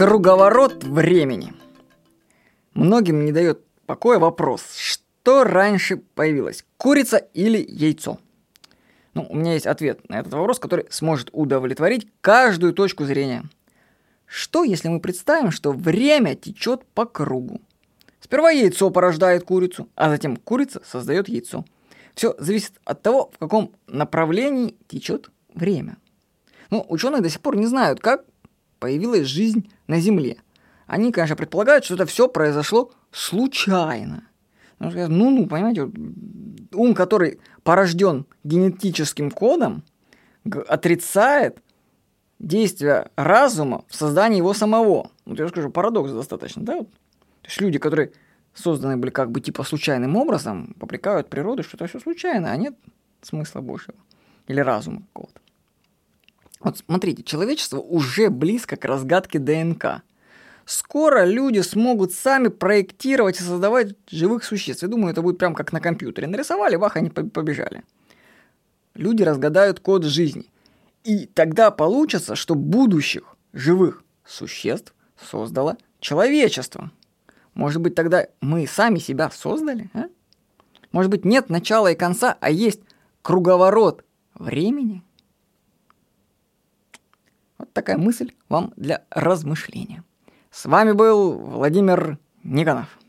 Круговорот времени. Многим не дает покоя вопрос, что раньше появилось, курица или яйцо? Ну, у меня есть ответ на этот вопрос, который сможет удовлетворить каждую точку зрения. Что, если мы представим, что время течет по кругу? Сперва яйцо порождает курицу, а затем курица создает яйцо. Все зависит от того, в каком направлении течет время. Ну, ученые до сих пор не знают, как появилась жизнь на Земле. Они, конечно, предполагают, что это все произошло случайно. Ну-ну, понимаете, ум, который порожден генетическим кодом, отрицает действия разума в создании его самого. Вот я скажу, парадокс достаточно, да? То есть люди, которые созданы были как бы типа случайным образом, попрекают природу, что это все случайно, а нет смысла большего. Или разума какого-то. Вот смотрите, человечество уже близко к разгадке ДНК. Скоро люди смогут сами проектировать и создавать живых существ. Я думаю, это будет прям как на компьютере. Нарисовали, вах, они побежали. Люди разгадают код жизни. И тогда получится, что будущих живых существ создало человечество. Может быть, тогда мы сами себя создали? А? Может быть, нет начала и конца, а есть круговорот времени? Такая мысль вам для размышления. С вами был Владимир Никонов.